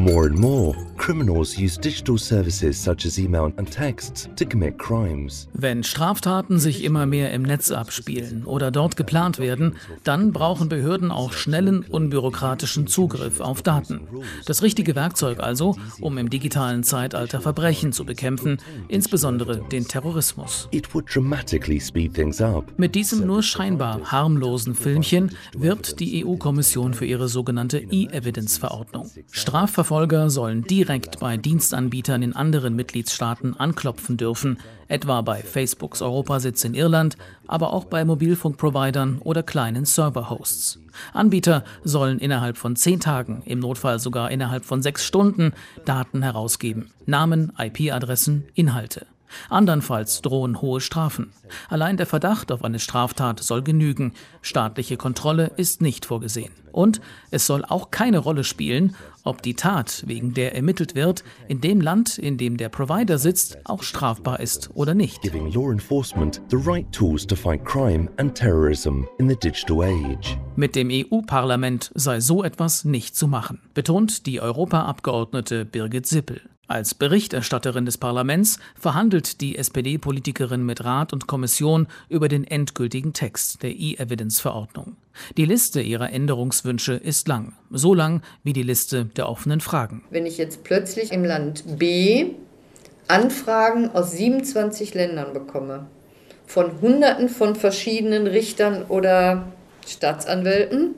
More and more, criminals use digital services such as email and texts to commit crimes. Wenn Straftaten sich immer mehr im Netz abspielen oder dort geplant werden, dann brauchen Behörden auch schnellen, unbürokratischen Zugriff auf Daten. Das richtige Werkzeug also, um im digitalen Zeitalter Verbrechen zu bekämpfen, insbesondere den Terrorismus. It would dramatically speed things up. Mit diesem nur scheinbar harmlosen Filmchen wirbt die EU-Kommission für ihre sogenannte E-Evidence-Verordnung. Strafverfolger sollen direkt bei Dienstanbietern in anderen Mitgliedstaaten anklopfen dürfen, etwa bei Facebooks Europasitz in Irland, aber auch bei Mobilfunkprovidern oder kleinen Serverhosts. Anbieter sollen innerhalb von zehn Tagen, im Notfall sogar innerhalb von sechs Stunden, Daten herausgeben. Namen, IP-Adressen, Inhalte. Andernfalls drohen hohe Strafen. Allein der Verdacht auf eine Straftat soll genügen. Staatliche Kontrolle ist nicht vorgesehen. Und es soll auch keine Rolle spielen, ob die Tat, wegen der ermittelt wird, in dem Land, in dem der Provider sitzt, auch strafbar ist oder nicht. Mit dem EU-Parlament sei so etwas nicht zu machen, betont die Europaabgeordnete Birgit Sippel. Als Berichterstatterin des Parlaments verhandelt die SPD-Politikerin mit Rat und Kommission über den endgültigen Text der E-Evidence-Verordnung. Die Liste ihrer Änderungswünsche ist lang, so lang wie die Liste der offenen Fragen. Wenn ich jetzt plötzlich im Land B Anfragen aus 27 Ländern bekomme, von Hunderten von verschiedenen Richtern oder Staatsanwälten,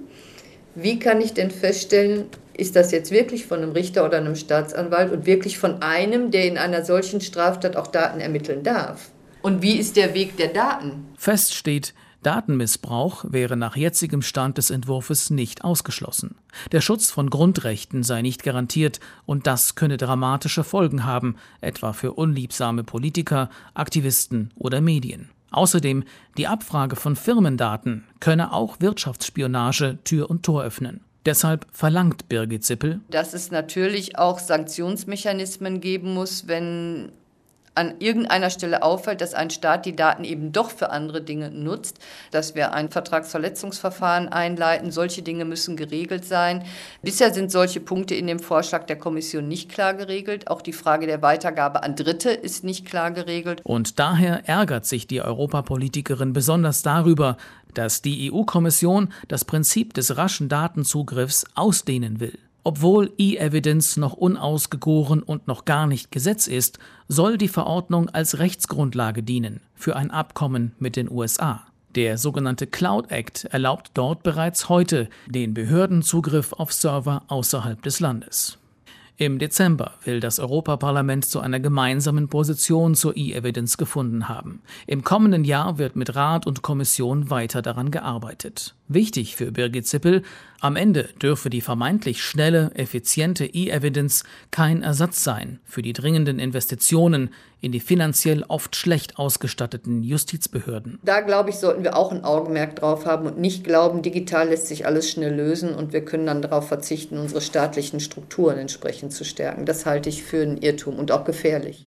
wie kann ich denn feststellen, ist das jetzt wirklich von einem Richter oder einem Staatsanwalt und wirklich von einem, der in einer solchen Straftat auch Daten ermitteln darf? Und wie ist der Weg der Daten? Fest steht, Datenmissbrauch wäre nach jetzigem Stand des Entwurfs nicht ausgeschlossen. Der Schutz von Grundrechten sei nicht garantiert und das könne dramatische Folgen haben, etwa für unliebsame Politiker, Aktivisten oder Medien. Außerdem die Abfrage von Firmendaten könne auch Wirtschaftsspionage Tür und Tor öffnen. Deshalb verlangt Birgit Zippel, dass es natürlich auch Sanktionsmechanismen geben muss, wenn an irgendeiner Stelle auffällt, dass ein Staat die Daten eben doch für andere Dinge nutzt, dass wir ein Vertragsverletzungsverfahren einleiten. Solche Dinge müssen geregelt sein. Bisher sind solche Punkte in dem Vorschlag der Kommission nicht klar geregelt. Auch die Frage der Weitergabe an Dritte ist nicht klar geregelt. Und daher ärgert sich die Europapolitikerin besonders darüber, dass die EU-Kommission das Prinzip des raschen Datenzugriffs ausdehnen will. Obwohl E-Evidence noch unausgegoren und noch gar nicht Gesetz ist, soll die Verordnung als Rechtsgrundlage dienen für ein Abkommen mit den USA. Der sogenannte Cloud Act erlaubt dort bereits heute den Behörden Zugriff auf Server außerhalb des Landes. Im Dezember will das Europaparlament zu einer gemeinsamen Position zur E-Evidence gefunden haben. Im kommenden Jahr wird mit Rat und Kommission weiter daran gearbeitet. Wichtig für Birgit Zippel, am Ende dürfe die vermeintlich schnelle, effiziente E-Evidence kein Ersatz sein für die dringenden Investitionen in die finanziell oft schlecht ausgestatteten Justizbehörden. Da, glaube ich, sollten wir auch ein Augenmerk drauf haben und nicht glauben, digital lässt sich alles schnell lösen und wir können dann darauf verzichten, unsere staatlichen Strukturen entsprechend zu stärken. Das halte ich für einen Irrtum und auch gefährlich.